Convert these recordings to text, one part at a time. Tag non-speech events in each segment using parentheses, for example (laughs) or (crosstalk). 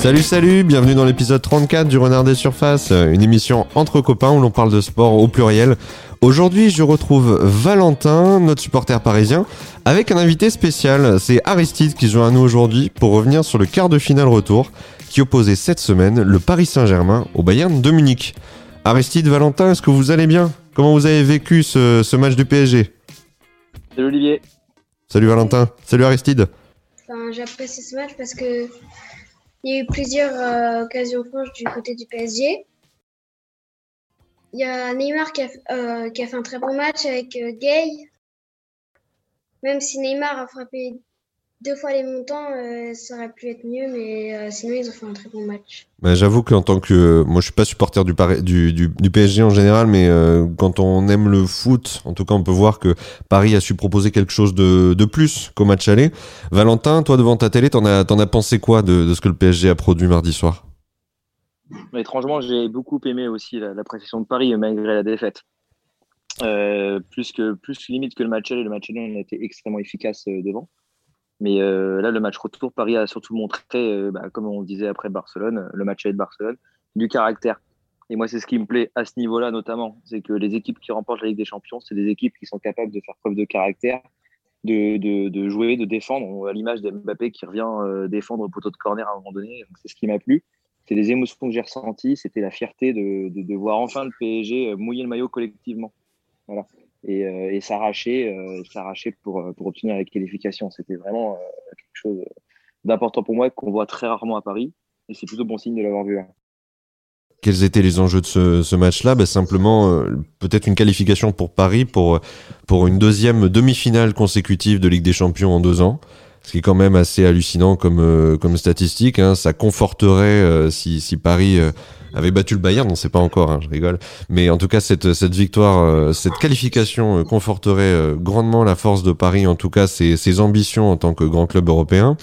Salut salut, bienvenue dans l'épisode 34 du Renard des Surfaces, une émission entre copains où l'on parle de sport au pluriel. Aujourd'hui je retrouve Valentin, notre supporter parisien, avec un invité spécial, c'est Aristide qui joue à nous aujourd'hui pour revenir sur le quart de finale retour qui opposait cette semaine le Paris Saint-Germain au Bayern de Munich. Aristide, Valentin, est-ce que vous allez bien? Comment vous avez vécu ce, match du PSG Salut Olivier. Salut Valentin. Salut Aristide. Enfin, J'apprécie ce match parce que il y a eu plusieurs euh, occasions franches du côté du PSG. Il y a Neymar qui a, euh, qui a, fait un très bon match avec euh, Gay. Même si Neymar a frappé deux fois les montants, euh, ça aurait pu être mieux, mais euh, sinon ils ont fait un très bon match. Bah, J'avoue qu'en tant que moi je suis pas supporter du, du, du, du PSG en général, mais euh, quand on aime le foot, en tout cas on peut voir que Paris a su proposer quelque chose de, de plus qu'au match aller. Valentin, toi devant ta télé, t'en as, en as pensé quoi de, de, ce que le PSG a produit mardi soir? Étrangement, j'ai beaucoup aimé aussi la, la prestation de Paris malgré la défaite. plus que plus limite que le match aller, le match aller on a été extrêmement efficace devant. Mais euh, là, le match retour, Paris a surtout montré, euh, bah, comme on disait après Barcelone, le match avec Barcelone, du caractère. Et moi, c'est ce qui me plaît à ce niveau-là, notamment. C'est que les équipes qui remportent la Ligue des Champions, c'est des équipes qui sont capables de faire preuve de caractère, de, de, jouer, de défendre. À l'image d'Mbappé qui revient euh, défendre au poteau de corner à un moment donné. C'est ce qui m'a plu. C'est des émotions que j'ai ressenties. C'était la fierté de, de, voir enfin le PSG mouiller le maillot collectivement. Voilà et, euh, et s'arracher, euh, s'arracher pour, pour obtenir la qualification. C'était vraiment euh, quelque chose d'important pour moi qu'on voit très rarement à Paris et c'est plutôt bon signe de l'avoir vu là. Quels étaient les enjeux de ce, ce match-là? Bah, Simplement, euh, peut-être une qualification pour Paris pour, pour une deuxième demi-finale consécutive de Ligue des Champions en deux ans. Ce qui est quand même assez hallucinant comme, euh, comme statistique. Hein. Ça conforterait euh, si, si Paris avait battu le Bayern, on sait pas encore, hein, je rigole. Mais en tout cas, cette, cette victoire, euh, cette qualification euh, conforterait euh, grandement la force de Paris, en tout cas ses, ses ambitions en tant que grand club européen.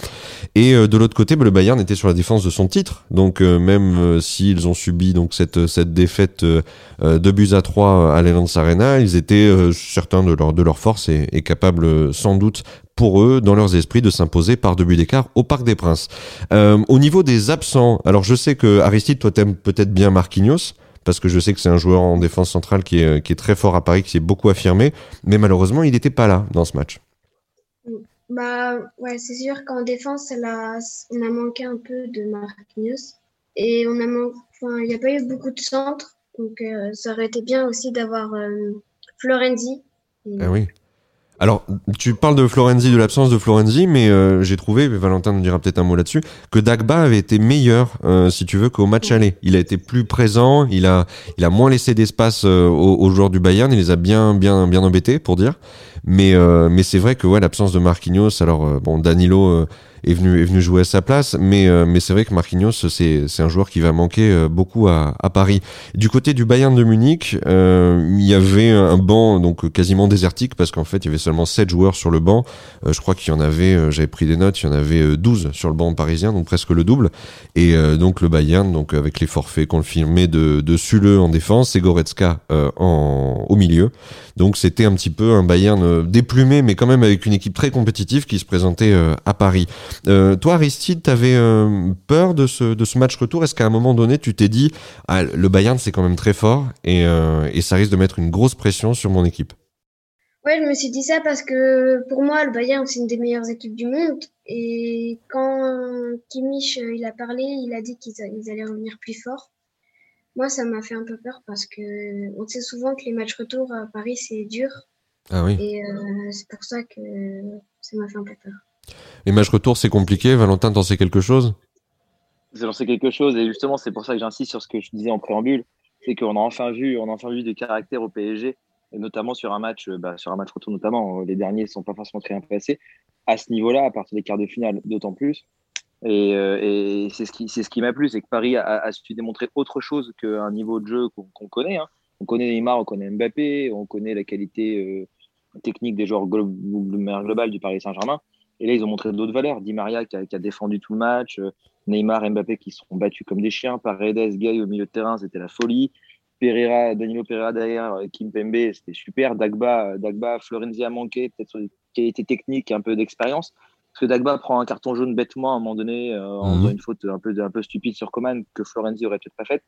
Et de l'autre côté, bah, le Bayern était sur la défense de son titre. Donc même s'ils ont subi donc cette, cette défaite de buts à 3 à l'Allianz Arena, ils étaient certains de leur, de leur force et, et capables sans doute pour eux, dans leurs esprits, de s'imposer par deux buts d'écart au Parc des Princes. Euh, au niveau des absents, alors je sais que Aristide, toi t'aimes peut-être bien Marquinhos, parce que je sais que c'est un joueur en défense centrale qui est, qui est très fort à Paris, qui s'est beaucoup affirmé, mais malheureusement il n'était pas là dans ce match. Bah ouais, c'est sûr qu'en défense, on a manqué un peu de Marquinhos et on a enfin, il n'y a pas eu beaucoup de centres, donc euh, ça aurait été bien aussi d'avoir euh, Florenzi. Ah oui. Alors, tu parles de Florenzi, de l'absence de Florenzi, mais euh, j'ai trouvé, Valentin nous dira peut-être un mot là-dessus, que Dagba avait été meilleur, euh, si tu veux, qu'au match aller. Il a été plus présent, il a, il a moins laissé d'espace euh, aux, aux, joueurs du Bayern, il les a bien, bien, bien embêtés, pour dire. Mais, euh, mais c'est vrai que ouais, l'absence de Marquinhos, alors euh, bon, Danilo est venu, est venu jouer à sa place, mais, euh, mais c'est vrai que Marquinhos, c'est, c'est un joueur qui va manquer euh, beaucoup à, à Paris. Du côté du Bayern de Munich, euh, il y avait un banc donc quasiment désertique parce qu'en fait, il y avait seulement 7 joueurs sur le banc. je crois qu'il y en avait, j'avais pris des notes, il y en avait 12 sur le banc parisien, donc presque le double. Et donc le Bayern, donc avec les forfaits confirmés de, de Sule en défense et Goretzka en, au milieu. Donc c'était un petit peu un Bayern déplumé, mais quand même avec une équipe très compétitive qui se présentait à Paris. Euh, toi, Aristide, tu avais euh, peur de ce, de ce match retour? Est-ce qu'à un moment donné, tu t'es dit, ah, le Bayern, c'est quand même très fort et, euh, et ça risque de mettre une grosse pression sur mon équipe? Ouais, je me suis dit ça parce que pour moi, le Bayern, c'est une des meilleures équipes du monde. Et quand Kimmich il a parlé, il a dit qu'ils allaient revenir plus fort. Moi, ça m'a fait un peu peur parce que on sait souvent que les matchs retour à Paris, c'est dur. Ah oui. Et euh, c'est pour ça que ça m'a fait un peu peur. Les matchs retour, c'est compliqué. Valentin, t'en sais quelque chose? J'en sais quelque chose et justement, c'est pour ça que j'insiste sur ce que je disais en préambule. C'est qu'on a enfin vu, on a enfin vu des caractères au PSG, et notamment sur un match, bah, sur un match retour notamment. Les derniers ne sont pas forcément très bien passés. À ce niveau-là, à partir des quarts de finale, d'autant plus. Et, euh, c'est ce qui, m'a plu, c'est que Paris a, a, su démontrer autre chose qu'un niveau de jeu qu'on connaît. Hein. On connaît Neymar, on connaît Mbappé, on connaît la qualité euh, technique des joueurs glo global du Paris Saint-Germain. Et là, ils ont montré d'autres valeurs. Di Maria qui a, qui a, défendu tout le match, euh, Neymar, Mbappé qui sont battus comme des chiens, Paredes, Gay au milieu de terrain, c'était la folie. Pereira, Danilo Pereira derrière, euh, Kim Pembe, c'était super. Dagba, Dagba, Florenzi a manqué, peut-être sur des qualités techniques, un peu d'expérience. Parce que Dagba prend un carton jaune bêtement à un moment donné, en Mhm. faisant une faute un peu, un peu stupide sur Coman que Florenzi aurait peut-être pas faite.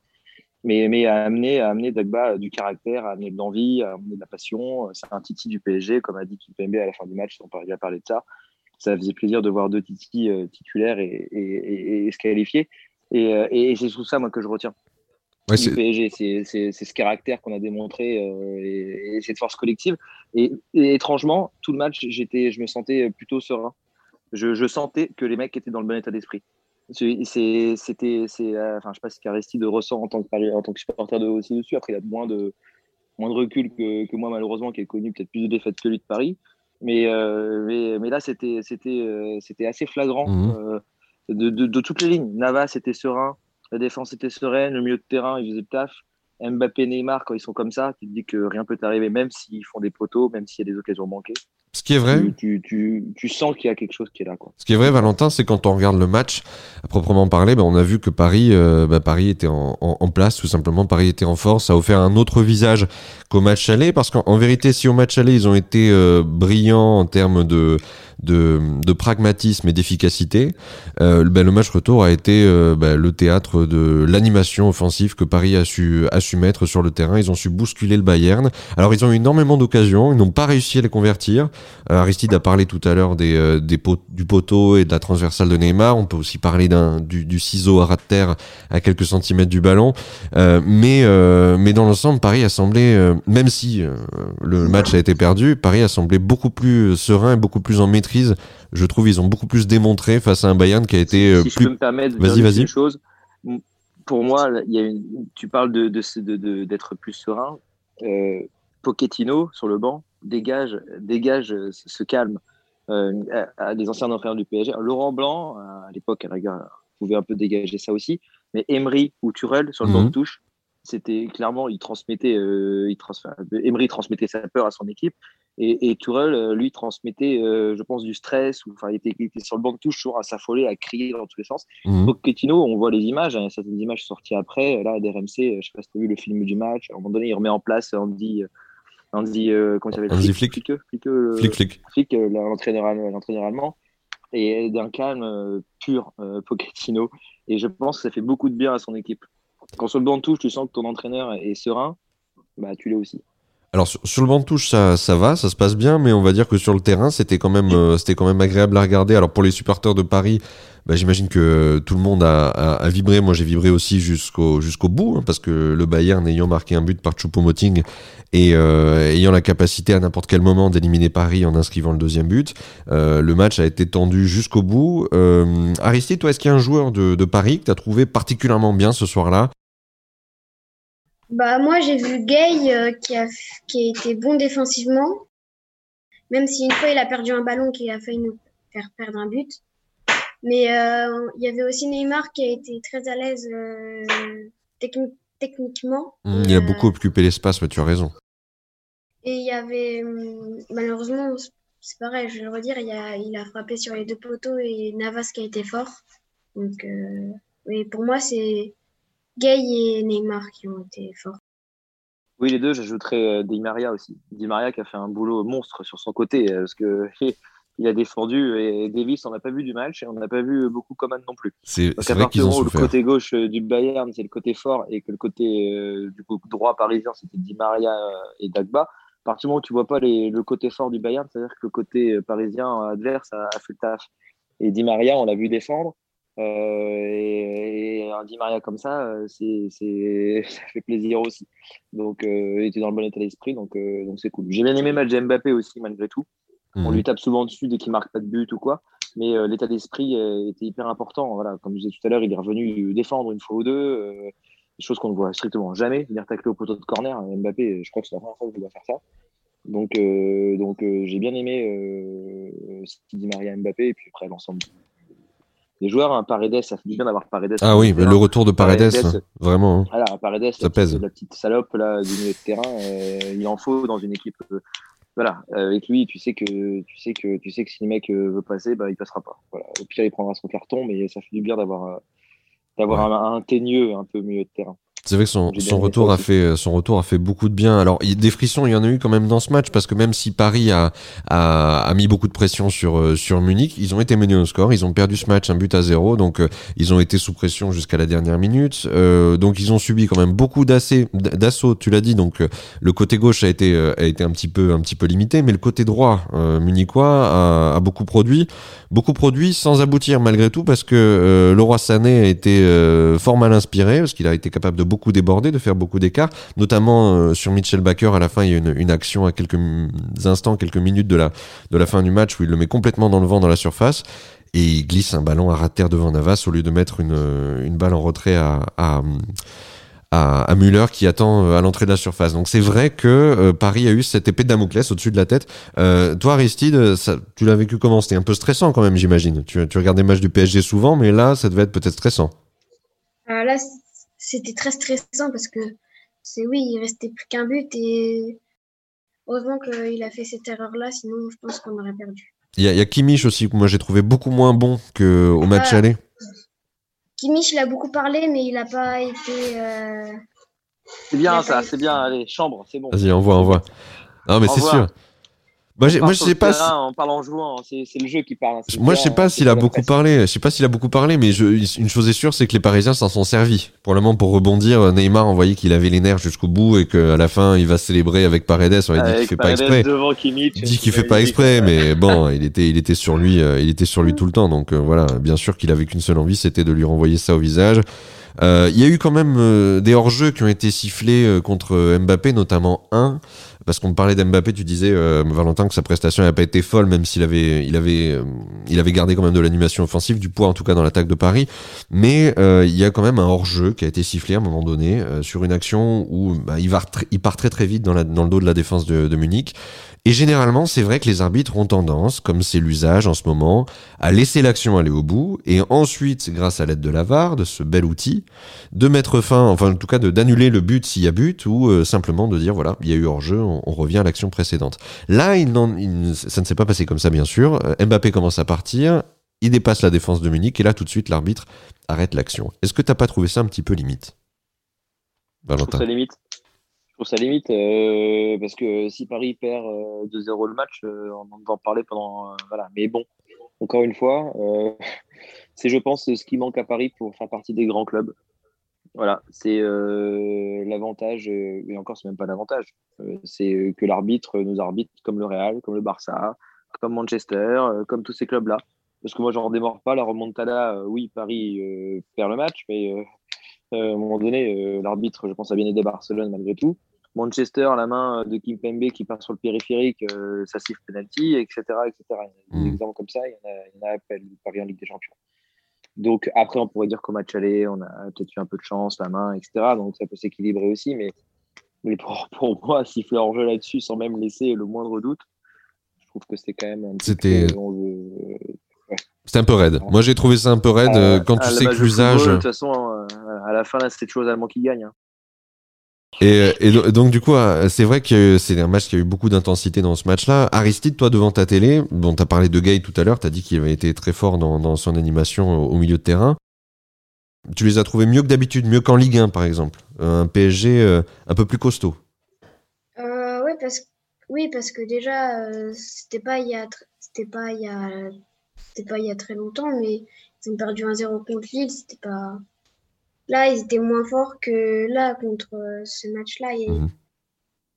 Mais, mais à amener, à amener Dagba du caractère, à amener de l'envie, à amener de la passion. C'est un titi du PSG, comme a dit Kipembe à la fin du match, on a parlé de ça. Ça faisait plaisir de voir deux titi euh, titulaires et, et, et, se qualifier. Et, euh, et c'est tout ça, moi, que je retiens Ouais, du c'est- PSG. C'est- ce caractère qu'on a démontré euh, et, et cette force collective. Et, étrangement, tout le match, j'étais, je me sentais plutôt serein. Je, je sentais que les mecs étaient dans le bon état d'esprit. C'était, c'est, enfin, je sais pas ce qu'Aristide ressent en tant que, en tant que supporter de aussi dessus. Après, il a moins de, moins de recul que, que moi, malheureusement, qui ai connu peut-être plus de défaites que lui de Paris. Mais, euh, mais, mais là, c'était, c'était, euh, c'était assez flagrant Mhm. euh, de, de, de toutes les lignes. Navas était serein, la défense était sereine, le milieu de terrain, il faisait le taf. Mbappé, Neymar, quand ils sont comme ça, tu te dis que rien peut t'arriver, même s'ils font des poteaux, même s'il y a des occasions manquées. Ce qui est vrai, Tu, tu, tu, tu sens qu'il y a quelque chose qui est là. Quoi. Ce qui est vrai, Valentin, c'est quand on regarde le match, à proprement parler, bah, on a vu que Paris, euh, bah, Paris était en, en- en place, tout simplement. Paris était en force. Ça a offert un autre visage qu'au match aller, parce qu'en en vérité, si au match aller, ils ont été euh, brillants en termes de, de, pragmatisme et d'efficacité, euh, bah, le match retour a été euh, bah, le théâtre de l'animation offensive que Paris a su, a su mettre sur le terrain. Ils ont su bousculer le Bayern. Alors, ils ont eu énormément d'occasions. Ils n'ont pas réussi à les convertir. Euh, Aristide a parlé tout à l'heure des, des du poteau et de la transversale de Neymar. On peut aussi parler du, ciseau à ras de terre à quelques centimètres du ballon. Mais, mais dans l'ensemble, Paris a semblé, même si le match a été perdu, Paris a semblé beaucoup plus serein et beaucoup plus en maîtrise. Je trouve ils ont beaucoup plus démontré face à un Bayern qui a été euh, si je plus peux me permettre de Vas-y, vas-y. chose, pour moi, là, il y a une, tu parles de, de, ce- de- de- d'être plus serein. Euh, Pochettino sur le banc dégage, dégage ce, ce calme. Euh, à, à des anciens entraîneurs du PSG. Laurent Blanc, à l'époque, à la rigueur, pouvait un peu dégager ça aussi. Mais Emery ou Turel sur le banc Mhm. de touche, c'était clairement, il transmettait, euh, il trans- Emery transmettait sa peur à son équipe. Et, et Tourelle, euh, lui, transmettait, euh, je pense, du stress. Ou, enfin, il, était, il était sur le banc de touche, toujours à s'affoler, à crier dans tous les sens. Pochettino, on voit les images, hein, certaines images sorties après. Là, d'RMC, euh, je sais pas si tu as vu le film du match. À un moment donné, il remet en place Andy, Andy euh, comment il s'appelle? Flick. Flick, Flick, euh, flic flic. Flick, euh, l'entraîneur allemand-. Et d'un calme pur, Pochettino. Et je pense que ça fait beaucoup de bien à son équipe. Quand sur le banc de touche, tu sens que ton entraîneur est serein, bah, tu l'es aussi. Alors sur, le banc de touche ça, ça va, ça se passe bien, mais on va dire que sur le terrain c'était quand même euh, c'était quand même agréable à regarder. Alors pour les supporters de Paris, bah, j'imagine que tout le monde a, vibré. Moi j'ai vibré aussi jusqu'au jusqu'au bout hein, parce que le Bayern ayant marqué un but par Choupo-Moting et euh, ayant la capacité à n'importe quel moment d'éliminer Paris en inscrivant le deuxième but, euh, le match a été tendu jusqu'au bout. Aristide, toi est-ce qu'il y a un joueur de, de Paris que tu as trouvé particulièrement bien ce soir-là? Bah, moi, j'ai vu Gay euh, qui, a, qui a été bon défensivement, même si une fois il a perdu un ballon qui a failli nous faire perdre un but. Mais euh, il y avait aussi Neymar qui a été très à l'aise euh, techni- techniquement. Mmh, Il a beaucoup occupé l'espace, mais tu as raison. Et il y avait, hum, malheureusement, c'est pareil, je vais le redire, il, a, il a frappé sur les deux poteaux et Navas qui a été fort. Donc, mais pour moi, c'est Gay et Neymar qui ont été forts. Oui, les deux, j'ajouterais euh, Di Maria aussi. Di Maria qui a fait un boulot monstre sur son côté, euh, parce que (laughs) il a défendu et Davis, on n'a pas vu du match et on n'a pas vu beaucoup Coman non plus. C'est Donc c'est à vrai qu'ils partir ont du moment où le souffert. côté gauche euh, du Bayern, c'est le côté fort et que le côté euh, du coup, droit parisien, c'était Di Maria et Dagba. À partir du moment où tu vois pas les, le côté fort du Bayern, c'est-à-dire que le côté parisien adverse a, a fait le taf. Et Di Maria, on l'a vu défendre. Euh, et, et un Di Maria comme ça, euh, c'est, (laughs) ça fait plaisir aussi. Donc, euh, il était dans le bon état d'esprit, donc, donc c'est cool. J'ai bien aimé le match de Mbappé aussi, malgré tout. On Mhm. lui tape souvent dessus dès qu'il marque pas de but ou quoi. Mais euh, l'état d'esprit euh, était hyper important. Voilà, comme je disais tout à l'heure, il est revenu défendre une fois ou deux, euh, des choses qu'on ne voit strictement jamais. Venir tacler au poteau de corner, Mbappé, je crois que c'est la première fois que je dois faire ça. Donc, donc j'ai bien aimé ce qu'il dit Maria Mbappé et puis après l'ensemble des joueurs. Hein, Paredes, ça fait du bien d'avoir Paredes. Ah oui, mais le retour de Paredes, Paredes, vraiment. hein. voilà, Paredes, Ça la, pèse. Petite, la petite salope là, du milieu de terrain, euh, il en faut dans une équipe. euh, voilà, avec lui, tu sais que tu sais que tu sais que si le mec euh, veut passer, bah il passera pas. Voilà. Au pire, il prendra son carton, mais ça fait du bien d'avoir euh, d'avoir un, un teigneux un peu au milieu de terrain. C'est vrai que son, son retour a fait son retour a fait beaucoup de bien. Alors il- des frissons, il y en a eu quand même dans ce match parce que même si Paris a a, a mis beaucoup de pression sur euh, sur Munich, ils ont été menés au score, ils ont perdu ce match un but à zéro, donc euh, ils ont été sous pression jusqu'à la dernière minute. Euh, donc ils ont subi quand même beaucoup d'assauts, tu l'as dit. Donc euh, le côté gauche a été euh, a été un petit peu un petit peu limité, mais le côté droit euh, munichois a, a beaucoup produit, beaucoup produit sans aboutir malgré tout parce que euh, Leroy Sané a été euh, fort mal inspiré parce qu'il a été capable de beaucoup déborder, de faire beaucoup d'écart, notamment euh, sur Mitchell Baker à la fin il y a une, action à quelques instants, quelques minutes de la de la fin du match où il le met complètement dans le vent dans la surface et il glisse un ballon à ras de terre devant Navas au lieu de mettre une, une balle en retrait à, à Müller qui attend euh, à l'entrée de la surface. Donc c'est vrai que euh, Paris a eu cette épée de Damoclès au-dessus de la tête. Euh, toi Aristide, tu l'as vécu comment? C'était un peu stressant quand même, j'imagine. Tu, regardes des matchs du PSG souvent, mais là, ça devait être peut-être stressant. C- c'était très stressant parce que c'est oui, il restait plus qu'un but et heureusement qu'il a fait cette erreur-là, sinon je pense qu'on aurait perdu. Il y a, a Kimmich aussi que moi j'ai trouvé beaucoup moins bon qu'au match Ah. aller. Kimmich, il a beaucoup parlé, mais il n'a pas été. euh, C'est bien ça, c'est bien. Allez, chambre, c'est bon. Vas-y, envoie, envoie. Non mais c'est sûr. Moi, j'ai- je sais pas. si- On parle en jouant, hein, c'est le jeu qui parle. hein, Moi, je sais hein, pas c'est s'il a beaucoup parlé. Je sais pas s'il a beaucoup parlé, mais je, une chose est sûre, c'est que les Parisiens s'en sont servis. Pour le moment, pour rebondir, Neymar, on voyait qu'il avait les nerfs jusqu'au bout et qu'à la fin, il va célébrer avec Paredes. On dit qu'il fait pas exprès. devant Kimmich, Il dit qu'il c'est fait pas exprès, mais bon, (laughs) il était, il était sur lui, euh, il était sur lui tout le temps. Donc euh, voilà, bien sûr qu'il avait qu'une seule envie, c'était de lui renvoyer ça au visage. Euh, Il y a eu quand même euh, des hors-jeux qui ont été sifflés euh, contre euh, Mbappé, notamment un, parce qu'on parlait d'Mbappé, tu disais euh, Valentin que sa prestation n'a pas été folle, même s'il avait, il avait, euh, il avait gardé quand même de l'animation offensive, du poids en tout cas dans l'attaque de Paris. Mais euh, il y a quand même un hors-jeu qui a été sifflé à un moment donné euh, sur une action où bah, il, va il part très très vite dans, la, dans le dos de la défense de, de Munich. Et généralement, c'est vrai que les arbitres ont tendance, comme c'est l'usage en ce moment, à laisser l'action aller au bout et ensuite, grâce à l'aide de la VAR, de ce bel outil, de mettre fin, enfin en tout cas de d'annuler le but s'il y a but ou euh, simplement de dire voilà, il y a eu hors-jeu, on, on revient à l'action précédente. Là, il n'en- il- ça ne s'est pas passé comme ça, bien sûr. Euh, Mbappé commence à partir, il dépasse la défense de Munich et là, tout de suite, l'arbitre arrête l'action. Est-ce que t'as pas trouvé ça un petit peu limite? Je trouve Valentin ça limite. Je trouve ça limite euh, parce que si Paris perd euh, 2-0 le match, euh, on va en parler pendant. euh, voilà. Mais bon, encore une fois, euh, (laughs) c'est, je pense, ce qui manque à Paris pour faire partie des grands clubs. Voilà, c'est euh, l'avantage, euh, et encore, c'est même pas l'avantage, euh, c'est que l'arbitre nous arbitre comme le Real, comme le Barça, comme Manchester, euh, comme tous ces clubs-là. Parce que moi, j'en démords pas la remontada. euh, oui, Paris euh, perd le match, mais euh, euh, à un moment donné, euh, l'arbitre, je pense, a bien aidé Barcelone malgré tout. Manchester, la main de Kim Pembe qui passe sur le périphérique, euh, ça siffle penalty, etc., etc. Il y a des Mm. exemples comme ça, il y en a, il y en a après Paris en Ligue des Champions. Donc après, on pourrait dire qu'au match aller, on a peut-être eu un peu de chance, la main, etc. Donc ça peut s'équilibrer aussi, mais, mais pour, (laughs) pour moi, siffler hors jeu là-dessus sans même laisser le moindre doute, je trouve que c'est quand même un petit C'était- C'était un peu raide. Moi, j'ai trouvé ça un peu raide euh, quand à tu sais que l'usage. De toute façon, euh, à la fin, là, c'est toujours allemand qui gagne. hein. Et, et do- donc du coup, euh, c'est vrai que c'est un match qui a eu beaucoup d'intensité dans ce match-là. Aristide, toi devant ta télé, bon, t'as parlé de Gay tout à l'heure, t'as dit qu'il avait été très fort dans, son animation au, milieu de terrain. Tu les as trouvés mieux que d'habitude, mieux qu'en Ligue 1 par exemple. Un PSG euh, un peu plus costaud. Euh, oui, parce, que déjà, euh, c'était pas il y a, c'était pas il y a, c'était pas il y a très longtemps, mais ils ont perdu 1-0 contre Lille. C'était pas. Là, ils étaient moins forts que là contre euh, ce match-là. Mhm.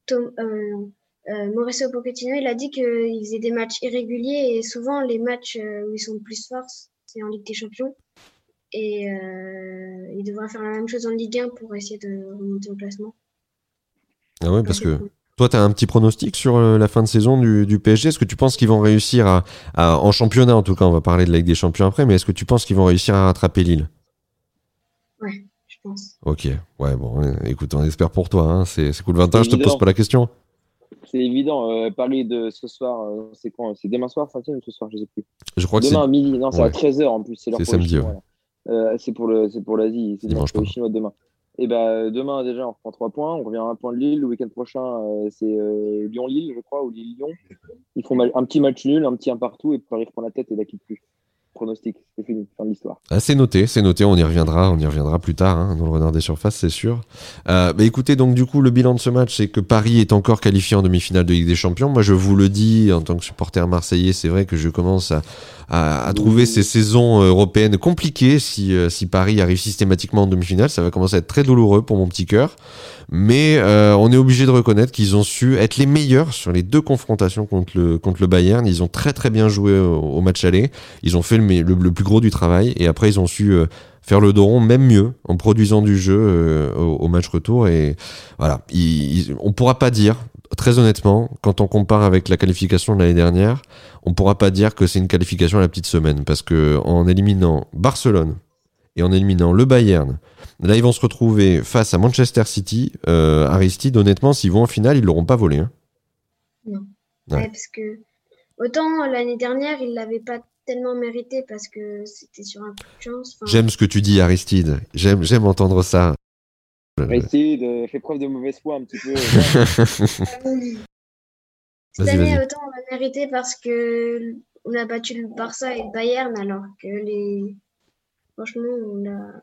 Tom- euh, euh, Mauricio Pochettino, il a dit qu'ils faisaient des matchs irréguliers et souvent les matchs où ils sont le plus forts, c'est en Ligue des Champions. Et euh, il devrait faire la même chose en Ligue 1 pour essayer de remonter au classement. Ah ouais, parce que toi, t'as un petit pronostic sur la fin de saison du, du PSG. Est-ce que tu penses qu'ils vont réussir à, à- en championnat en tout cas, on va parler de la Ligue des Champions après, mais est-ce que tu penses qu'ils vont réussir à rattraper Lille? Ouais, je pense. Ok, ouais, bon, euh, écoute, on espère pour toi. Hein. C'est cool. Valentin, C'est je te pose pas la question. C'est évident. euh, parler de ce soir, euh, c'est quand C'est demain soir, Saint-Etienne ou ce soir Je sais plus. Je crois que c'est Demain à midi. Non, c'est à Ouais. 13h en plus. C'est l'heure C'est pour les samedi, là. Euh, c'est pour le, c'est pour l'Asie. C'est pour les. Chinois demain. Et ben demain déjà, on reprend 3 points. On revient à un point de Lille. Le week-end prochain, euh, c'est euh, Lyon-Lille, je crois, ou Lille-Lyon. Ils font mal- un petit match nul, un petit un partout, et Paris reprend la tête et la quitte plus. Pronostic. C'est fini, fin l'histoire. Ah, c'est noté, c'est noté. On y reviendra, on y reviendra plus tard hein, dans le renard des surfaces, c'est sûr. Euh, écoutez, donc du coup, le bilan de ce match, c'est que Paris est encore qualifié en demi-finale de Ligue des Champions. Moi, je vous le dis en tant que supporter marseillais, c'est vrai que je commence à, à, trouver ces saisons euh, européennes compliquées. Si, euh, si Paris arrive systématiquement en demi-finale, ça va commencer à être très douloureux pour mon petit cœur. Mais euh, on est obligé de reconnaître qu'ils ont su être les meilleurs sur les deux confrontations contre le, contre le Bayern. Ils ont très très bien joué au, au match aller. Ils ont fait le, le, le, plus gros du travail et après ils ont su euh, faire le dos rond, même mieux, en produisant du jeu euh, au, au, match retour. Et voilà, on pourra pas dire, très honnêtement, quand on compare avec la qualification de l'année dernière, on pourra pas dire que c'est une qualification à la petite semaine parce que en éliminant Barcelone et en éliminant le Bayern, Là, ils vont se retrouver face à Manchester City. Euh, Aristide, honnêtement, s'ils vont en finale, ils l'auront pas volé. Hein. Non. Ouais. Ouais, parce que autant l'année dernière, ils l'avaient pas tellement mérité parce que c'était sur un coup de chance. Enfin... J'aime ce que tu dis, Aristide. J'aime, j'aime entendre ça. Aristide, euh, fais preuve de mauvaise foi un petit peu. (laughs) Cette année, autant on l'a mérité parce que on a battu le Barça et le Bayern, alors que les franchement,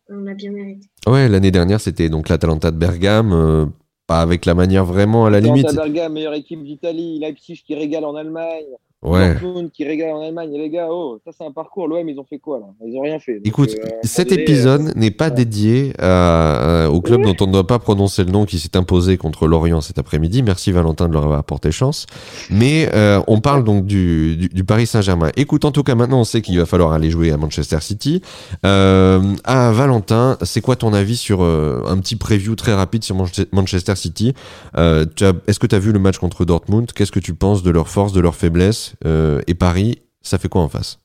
on l'a, bien mérité. Ouais, l'année dernière, c'était donc l'Atalanta de Bergame, euh, pas avec la manière vraiment à la limite. Atalanta Bergame, meilleure équipe d'Italie, Leipzig qui régale en Allemagne. Ouais. Dortmund qui régale en Allemagne. Et les gars, oh, ça c'est un parcours. L'OM, ils ont fait quoi là? Ils ont rien fait. Donc, Écoute, euh, cet donné, épisode euh... n'est pas ouais. dédié à, à, au club ouais. dont on ne doit pas prononcer le nom qui s'est imposé contre l'Orient cet après-midi. Merci Valentin de leur avoir apporté chance. Mais euh, on parle donc du, du, du Paris Saint-Germain. Écoute, en tout cas, maintenant on sait qu'il va falloir aller jouer à Manchester City. Euh, à Valentin, c'est quoi ton avis sur euh, un petit preview très rapide sur Manchester City? Est-ce que tu as vu le match contre Dortmund? Qu'est-ce que tu penses de leurs forces, de leurs faiblesses et Paris, ça fait quoi en face?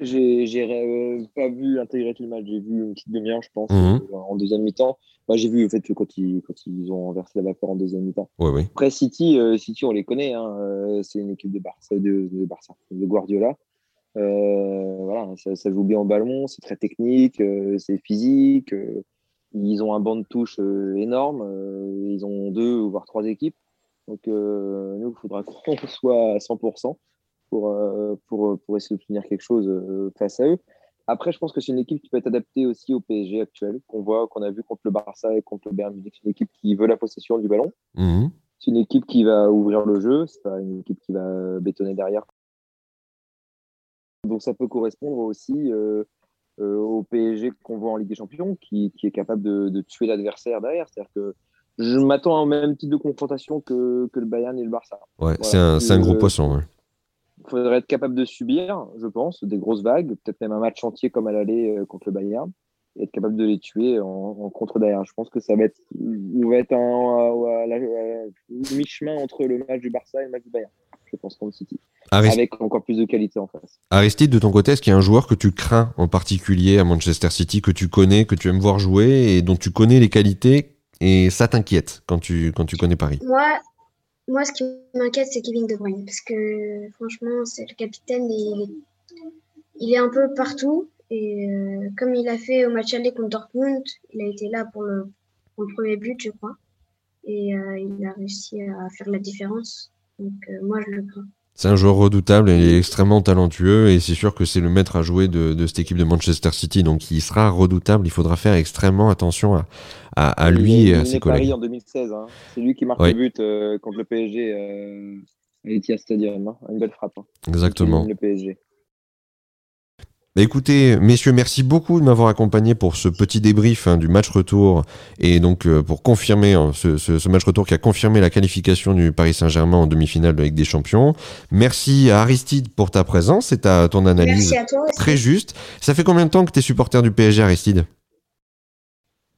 J'ai euh, pas vu intégrer tout le match, j'ai vu une petite demi-heure, je pense, mmh. euh, en deuxième mi-temps. Moi, j'ai vu en fait quand ils, quand ils ont versé la vapeur en deuxième mi-temps. Ouais, oui. Après City, euh, City, on les connaît, hein, euh, c'est une équipe de Barça, de, de, Barça, de Guardiola. Euh, voilà, ça, ça, joue bien en ballon, c'est très technique, c'est physique. ils ont un banc de touche énorme. ils ont deux voire trois équipes. Donc, euh, nous, il faudra (laughs) qu'on soit à 100% pour, euh, pour, pour essayer d'obtenir quelque chose euh, face à eux. Après, je pense que c'est une équipe qui peut être adaptée aussi au PSG actuel, qu'on voit, qu'on a vu contre le Barça et contre le Bayern Munich. C'est une équipe qui veut la possession du ballon. Mmh. C'est une équipe qui va ouvrir le jeu. C'est pas une équipe qui va bétonner derrière. Donc, ça peut correspondre aussi euh, euh, au PSG qu'on voit en Ligue des Champions, qui, qui est capable de, de tuer l'adversaire derrière. C'est-à-dire que je m'attends au même type de confrontation que, que le Bayern et le Barça. Ouais, voilà. c'est un, un, gros poisson. Il faudrait être capable de subir, je pense, des grosses vagues, peut-être même un match entier comme à l'aller euh, contre le Bayern, et être capable de les tuer en, en contre derrière. Je pense que ça va être, on va être un, mi-chemin entre le match du Barça et le match du Bayern. Je pense contre City. Arist... Avec encore plus de qualité en face. Aristide, de ton côté, est-ce qu'il y a un joueur que tu crains en particulier à Manchester City, que tu connais, que tu aimes voir jouer et dont tu connais les qualités et ça t'inquiète quand tu, quand tu connais Paris Moi, moi ce qui m'inquiète, c'est Kevin De Bruyne. Parce que franchement, c'est le capitaine et il est, un peu partout. Et euh, comme il a fait au match aller contre Dortmund, il a été là pour le, pour le premier but, je crois. Et euh, il a réussi à faire la différence. Donc euh, moi, je le crains. C'est un joueur redoutable, il est extrêmement talentueux et c'est sûr que c'est le maître à jouer de, de, cette équipe de Manchester City, donc il sera redoutable. Il faudra faire extrêmement attention à, à, à lui et à ses collègues. Paris en 2016, hein. c'est lui qui marque oui. le but euh, contre le PSG euh, à l'Etihad Stadium, hein. une belle frappe. Hein. Exactement. Le PSG. Bah écoutez, messieurs, merci beaucoup de m'avoir accompagné pour ce petit débrief hein, du match retour et donc euh, pour confirmer hein, ce, ce, ce, match retour qui a confirmé la qualification du Paris Saint-Germain en demi-finale de Ligue des Champions. Merci à Aristide pour ta présence et ta, ton analyse très juste. Ça fait combien de temps que tu es supporter du PSG, Aristide?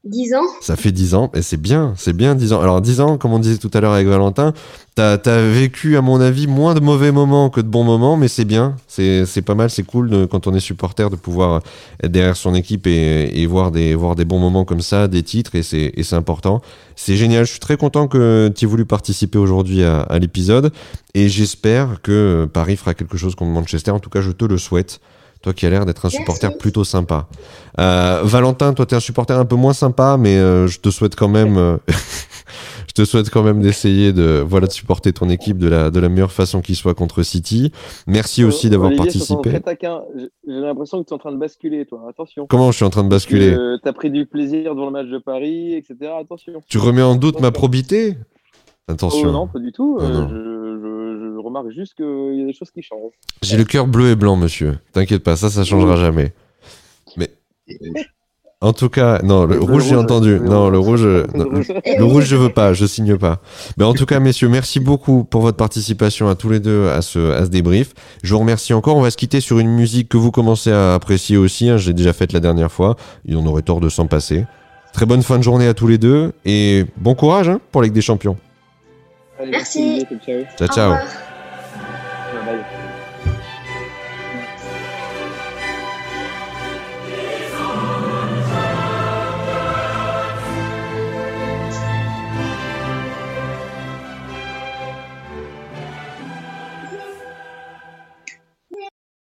10 ans. Ça fait 10 ans, et c'est bien, c'est bien 10 ans. Alors 10 ans, comme on disait tout à l'heure avec Valentin, t'as as vécu, à mon avis, moins de mauvais moments que de bons moments, mais c'est bien, c'est pas mal, c'est cool quand on est supporter de pouvoir être derrière son équipe et, et, voir, des, voir des bons moments comme ça, des titres, et c'est important. C'est génial, je suis très content que tu aies voulu participer aujourd'hui à, à l'épisode, et j'espère que Paris fera quelque chose contre Manchester, en tout cas je te le souhaite. Toi qui as l'air d'être un supporter Merci. plutôt sympa. Euh, Valentin, toi tu es un supporter un peu moins sympa, mais euh, je te souhaite quand même, euh, (laughs) je te souhaite quand même d'essayer de, voilà, de supporter ton équipe de la, de la meilleure façon qui soit contre City. Merci aussi d'avoir participé. J'ai l'impression que tu es en train de basculer, toi. Attention. Comment je suis en train de basculer Tu as pris du plaisir devant le match de Paris, etc. Attention. Tu remets en doute ma probité? Attention. Oh, non, pas du tout. Non, Euh, non. Je, je- je remarque juste qu'il y a des choses qui changent. J'ai le cœur bleu et blanc, monsieur. T'inquiète pas, ça, ça changera jamais. Mais. En tout cas, non, le, Le rouge, j'ai entendu. le Non, le rouge. Le (laughs) non, Le rouge, je veux pas, je signe pas. Mais en tout cas, messieurs, merci beaucoup pour votre participation à tous les deux à ce, à ce débrief. Je vous remercie encore. On va se quitter sur une musique que vous commencez à apprécier aussi. hein. Je l'ai déjà faite la dernière fois. Et on aurait tort de s'en passer. Très bonne fin de journée à tous les deux. Et bon courage hein, pour la Ligue des Champions. Allez, Merci. Olivier, ciao, ciao. Ciao,